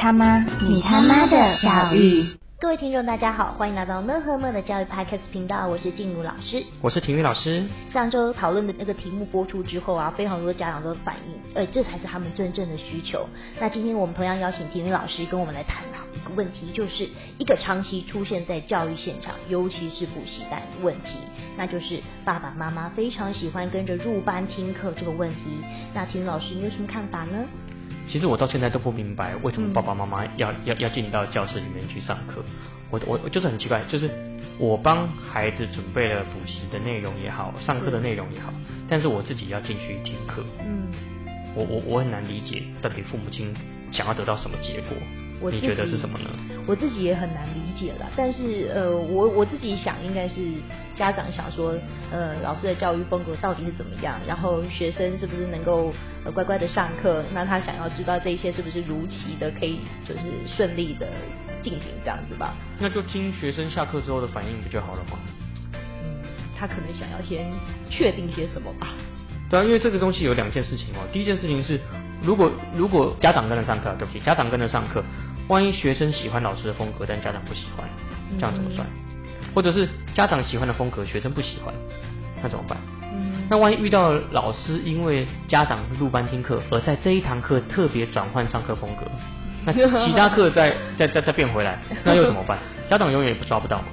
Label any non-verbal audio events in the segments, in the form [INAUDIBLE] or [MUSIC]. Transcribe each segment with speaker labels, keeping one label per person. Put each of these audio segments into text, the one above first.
Speaker 1: 他妈，你他妈的教育。
Speaker 2: 各位听众，大家好，欢迎来到乐呵乐的教育 Podcast 频道，我是静茹老师，
Speaker 3: 我是体育老师。
Speaker 2: 上周讨论的那个题目播出之后啊，非常多家长都反映，呃，这才是他们真正的需求。那今天我们同样邀请体育老师跟我们来探讨一个问题，就是一个长期出现在教育现场，尤其是补习班问题，那就是爸爸妈妈非常喜欢跟着入班听课这个问题。那体育老师你有什么看法呢？
Speaker 3: 其实我到现在都不明白，为什么爸爸妈妈要要要进到教室里面去上课。我我我就是很奇怪，就是我帮孩子准备了补习的内容也好，上课的内容也好，但是我自己要进去听课。嗯，我我我很难理解，到底父母亲想要得到什么结果？你觉得是什么呢？
Speaker 2: 我自己也很难理解了，但是呃，我我自己想应该是家长想说，呃，老师的教育风格到底是怎么样，然后学生是不是能够乖乖的上课？那他想要知道这一切是不是如期的，可以就是顺利的进行这样子吧？
Speaker 3: 那就听学生下课之后的反应不就好了吗？
Speaker 2: 嗯，他可能想要先确定些什么吧？
Speaker 3: 对啊，因为这个东西有两件事情哦。第一件事情是，如果如果家长跟着上课，对不起，家长跟着上课。万一学生喜欢老师的风格，但家长不喜欢，这样怎么算？或者是家长喜欢的风格，学生不喜欢，那怎么办？那万一遇到老师因为家长入班听课，而在这一堂课特别转换上课风格，[LAUGHS] 那其他课再再再再变回来，[LAUGHS] 那又怎么办？家长永远也抓不到嘛。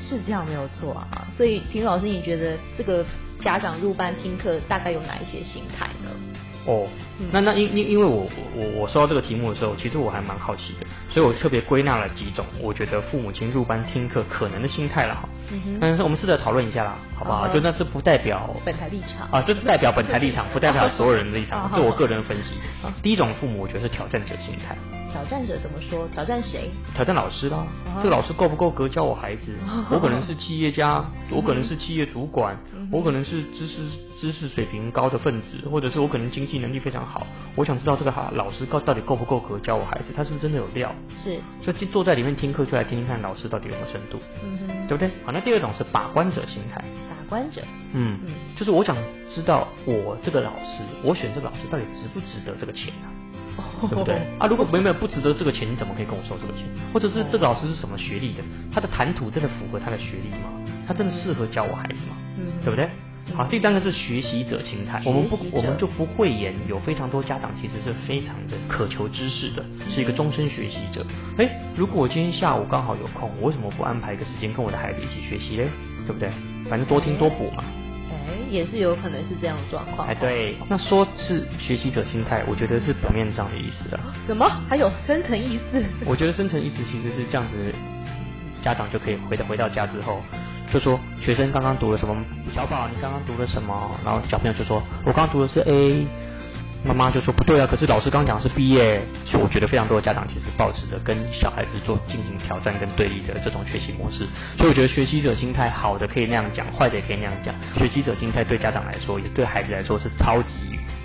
Speaker 2: 是这样没有错啊，所以平老师，你觉得这个家长入班听课大概有哪一些心态呢？
Speaker 3: 哦，那那因因因为我我我收到这个题目的时候，其实我还蛮好奇的，所以我特别归纳了几种，我觉得父母亲入班听课可能的心态了哈。嗯哼。但是我们试着讨论一下啦，好不好？就那是不代表
Speaker 2: 本台立场
Speaker 3: 啊，就是代表本台立场，不代表所有人的立场，[LAUGHS] 是我个人分析啊。第一种父母，我觉得是挑战者心态。
Speaker 2: 挑战者怎么说？挑战谁？
Speaker 3: 挑战老师啦。这个老师够不够格教我孩子？我可能是企业家，我可能是企业主管，我可能是知识知识水平高的分子，或者是我可能经济能力非常好。我想知道这个哈老师到到底够不够格教我孩子？他是不是真的有料？
Speaker 2: 是。
Speaker 3: 所以坐在里面听课，就来听听看老师到底有没有深度，嗯哼，对不对？好，那第二种是把关者心态。
Speaker 2: 把关者。
Speaker 3: 嗯嗯，就是我想知道我这个老师，我选这个老师到底值不值得这个钱啊？对不对 [LAUGHS] 啊？如果没有不值得这个钱，你怎么可以跟我收这个钱？或者是这个老师是什么学历的？他的谈吐真的符合他的学历吗？他真的适合教我孩子吗？嗯，对不对？好，第三个是学习者心态。我们不，我们就不讳言，有非常多家长其实是非常的渴求知识的，是一个终身学习者。哎，如果我今天下午刚好有空，我为什么不安排一个时间跟我的孩子一起学习嘞？对不对？反正多听多补嘛。
Speaker 2: 也是有可能是这样的状况。
Speaker 3: 哎，对，那说是学习者心态，我觉得是表面上的意思啊。
Speaker 2: 什么？还有深层意思？
Speaker 3: 我觉得深层意思其实是这样子，家长就可以回到回到家之后，就说学生刚刚读了什么，小宝你刚刚读了什么，然后小朋友就说，我刚刚读的是 A。妈妈就说不对啊，可是老师刚讲是毕业，所以我觉得非常多的家长其实抱持着跟小孩子做进行挑战跟对立的这种学习模式，所以我觉得学习者心态好的可以那样讲，坏的也可以那样讲。学习者心态对家长来说，也对孩子来说是超级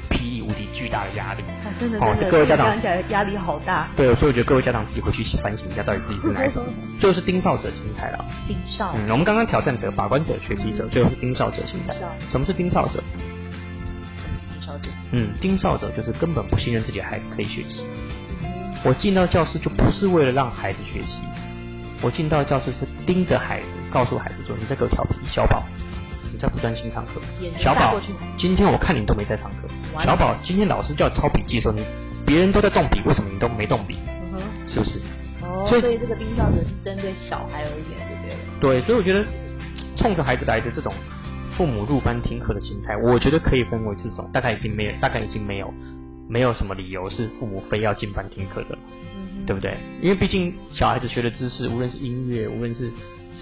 Speaker 3: 霹雳无敌巨大的压力。
Speaker 2: 真的真的，各位家长起来压力好大。
Speaker 3: 对，所以我觉得各位家长自己回去反省一下，到底自己是哪一种，就是盯梢者心态了。
Speaker 2: 盯梢。
Speaker 3: 嗯，我们刚刚挑战者、把关者、学习者，最后是盯梢者心态。什么是盯梢者？嗯，盯梢者就是根本不信任自己的孩子可以学习。我进到教室就不是为了让孩子学习，我进到教室是盯着孩子，告诉孩子说：“你在给我调皮，小宝，你在不专心上课。”小宝，今天我看你都没在上课。小宝，今天老师叫抄笔记的时候，你别人都在动笔，为什么你都没动笔？是不是？
Speaker 2: 哦，所以这个盯梢者是针对小孩而言，对不对？
Speaker 3: 对，所以我觉得冲着孩子来的这种。父母入班听课的心态，我觉得可以分为这种，大概已经没有，大概已经没有，没有什么理由是父母非要进班听课的，对不对？因为毕竟小孩子学的知识，无论是音乐，无论是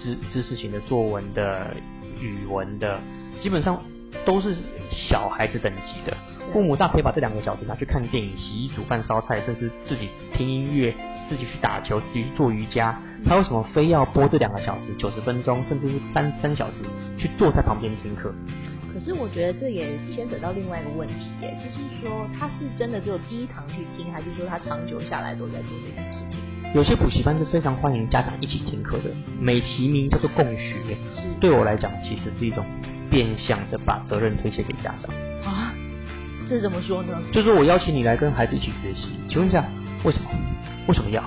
Speaker 3: 知知识型的作文的、语文的，基本上都是小孩子等级的。父母大可以把这两个小时拿去看电影、洗衣、煮饭、烧菜，甚至自己听音乐。自己去打球，自己去做瑜伽，他为什么非要播这两个小时、九十分钟，甚至是三三小时，去坐在旁边听课？
Speaker 2: 可是我觉得这也牵扯到另外一个问题，耶，就是说他是真的只有第一堂去听，还是说他长久下来都在做这件事情？
Speaker 3: 有些补习班是非常欢迎家长一起听课的，美其名叫做共学。对我来讲，其实是一种变相的把责任推卸给家长。
Speaker 2: 啊？这怎么说呢？
Speaker 3: 就是我邀请你来跟孩子一起学习，请问一下，为什么？为什么要？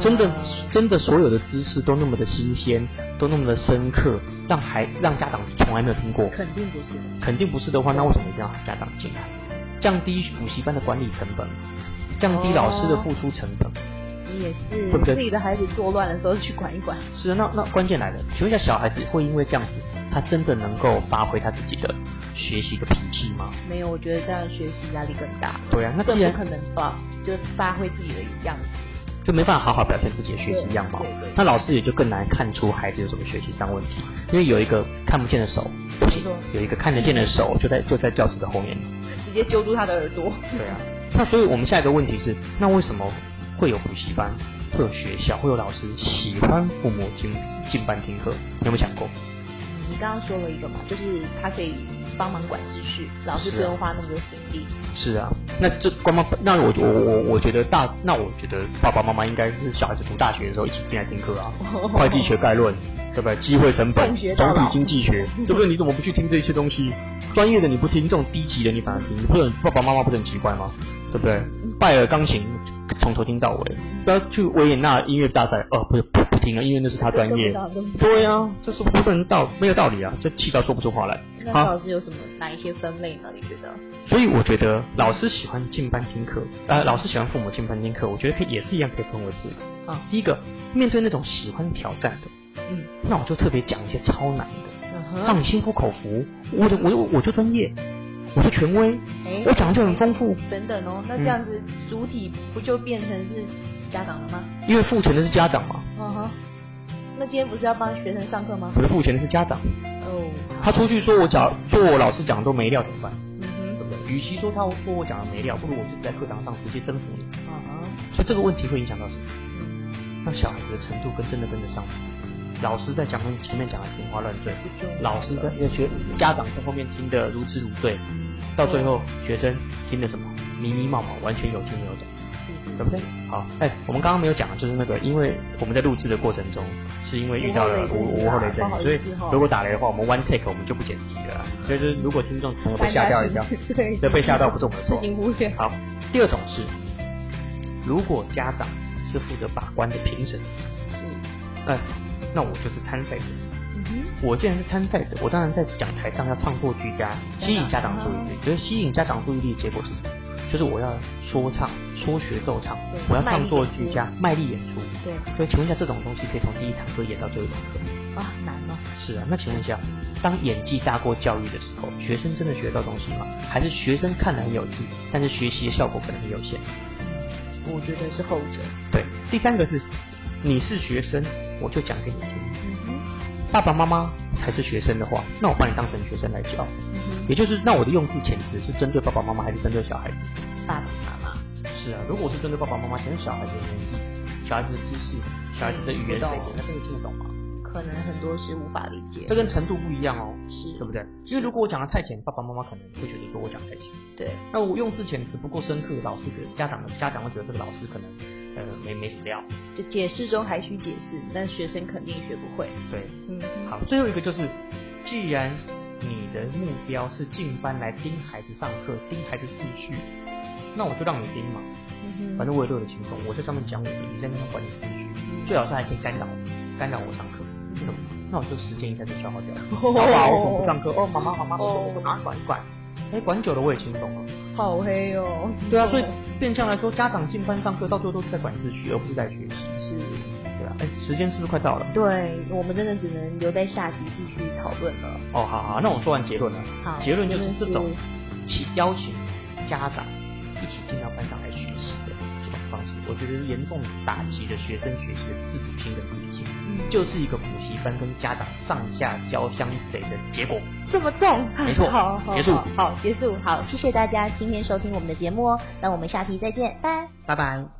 Speaker 3: 真的真的所有的知识都那么的新鲜，都那么的深刻，让孩让家长从来没有听过？
Speaker 2: 肯定不是。
Speaker 3: 肯定不是的话，那为什么一定要家长进来？降低补习班的管理成本，降低老师的付出成本。
Speaker 2: 也是，对不对？自己的孩子作乱的时候去管一管。
Speaker 3: 是啊，那那关键来了，请问一下，小孩子会因为这样子，他真的能够发挥他自己的学习的脾气吗？
Speaker 2: 没有，我觉得这样学习压力更大。
Speaker 3: 对啊，那
Speaker 2: 更不可能发，就发挥自己的样子。
Speaker 3: 就没办法好好表现自己的学习样貌，那老师也就更难看出孩子有什么学习上问题，因为有一个看不见的手，不行，有一个看得见的手就在就在教室的后面，
Speaker 2: 直接揪住他的耳朵。
Speaker 3: 对啊，那所以我们下一个问题是，那为什么会有补习班，会有学校，会有老师喜欢父母进进班听课？你有没有想过？
Speaker 2: 你刚刚说了一个嘛，就是他可以。帮忙管秩序，老师不用花那么多心力。
Speaker 3: 是啊，那这光帮那我我我我觉得大那我觉得爸爸妈妈应该是小孩子读大学的时候一起进来听课啊，会计学概论，对不对？机会成本、总体经济学，对不对？你怎么不去听这些东西？专业的你不听，这种低级的你反而听，不是爸爸妈妈不是很奇怪吗？对不对？拜尔钢琴从头听到尾，不要去维也纳音乐大赛哦，不是不不听了，因为那是他专业。对啊，这是不能道没有道理啊，这气到说不出话来。
Speaker 2: 那老师有什么哪一些分类呢？你觉得？
Speaker 3: 所以我觉得老师喜欢进班听课，呃，老师喜欢父母进班听课，我觉得可以也是一样可以分为四个啊。第一个，面对那种喜欢挑战的，嗯，那我就特别讲一些超难的，让你心服口服。我我我我就专业。我是权威，我讲的就很丰富。
Speaker 2: 等等哦，那这样子主体不就变成是家长了吗？
Speaker 3: 因为付钱的是家长嘛。
Speaker 2: 嗯哼。那今天不是要帮学生上课吗？
Speaker 3: 不是付钱的是家长。哦。他出去说我讲，说我老师讲都没料怎么办？嗯哼。对不对？与其说他说我讲的没料，不如我自己在课堂上直接征服你。嗯哼。所以这个问题会影响到什么？让小孩子的程度跟真的跟得上。老师在讲前面讲的天花乱坠，老师在学家长在后面听得如痴如醉。到最后，学生听的什么迷迷冒冒，完全有听没有懂，对不对？好，哎，我们刚刚没有讲，就是那个，因为我们在录制的过程中，是因为遇到了无无后雷阵雨，所以如果打雷的话，我们 one take 我们就不剪辑了。所以，是如果听众朋友被吓掉一跳，对，被吓到不是我们的错。好，第二种是，如果家长是负责把关的评审，是，哎，那我就是参赛者。我既然是参赛者，我当然在讲台上要唱作俱佳，吸引家长注意力。觉得吸引家长注意力的结果是什么？就是我要说唱、说学逗唱，我要唱作俱佳，卖力演出。
Speaker 2: 对。
Speaker 3: 所以请问一下，这种东西可以从第一堂课演到最后一堂
Speaker 2: 课？啊，难吗。
Speaker 3: 是啊，那请问一下，当演技大过教育的时候，学生真的学到东西吗？还是学生看来很有趣，但是学习的效果可能很有限？
Speaker 2: 我觉得是后者。
Speaker 3: 对。第三个是，你是学生，我就讲给你听。爸爸妈妈才是学生的话，那我把你当成学生来教，也就是那我的用字遣词是针对爸爸妈妈还是针对小孩子？
Speaker 2: 爸爸妈妈。
Speaker 3: 是啊，如果我是针对爸爸妈妈，其实小孩子的年纪、小孩子的知识、小孩子的语言水平，那真的听得懂吗？
Speaker 2: 可能很多是无法理解。
Speaker 3: 这跟程度不一样哦，
Speaker 2: 是，
Speaker 3: 对不对？因为如果我讲的太浅，爸爸妈妈可能会觉得说我讲太浅。
Speaker 2: 对。
Speaker 3: 那我用字遣词不够深刻，老师的家长的家长会觉得这个老师可能。呃，没没什么料，
Speaker 2: 就解释中还需解释，但学生肯定学不会。
Speaker 3: 对，嗯，好，最后一个就是，既然你的目标是进班来盯孩子上课，盯孩子秩序，那我就让你盯嘛。嗯反正我也都有轻松，我在上面讲我的，你在那边管理秩序，最好是还可以干扰，干扰我上课。为什么？那我就时间一下就消耗掉了。爸 [LAUGHS] 爸，我不上课？哦，妈妈，妈妈，我说我说，赶快管一管。哎，管久了我也轻松了。
Speaker 2: 好黑哦。
Speaker 3: 对啊，所以变相来说，家长进班上课，到最后都是在管秩序，而不是在学习。
Speaker 2: 是。
Speaker 3: 对啊，哎，时间是不是快到了？
Speaker 2: 对，我们真的只能留在下集继续讨论了。
Speaker 3: 哦，好好，那我说完结论了。
Speaker 2: 好。
Speaker 3: 结论就是这种，请邀请家长一起进到班上来学我觉得严重打击了学生学习的自主性跟自理性。就是一个补习班跟家长上下交相贼的结果，
Speaker 2: 这么重？
Speaker 3: 没错，
Speaker 2: 好，
Speaker 3: 结束，
Speaker 2: 好，结束，好，谢谢大家今天收听我们的节目哦，那我们下期再见，拜，
Speaker 3: 拜拜。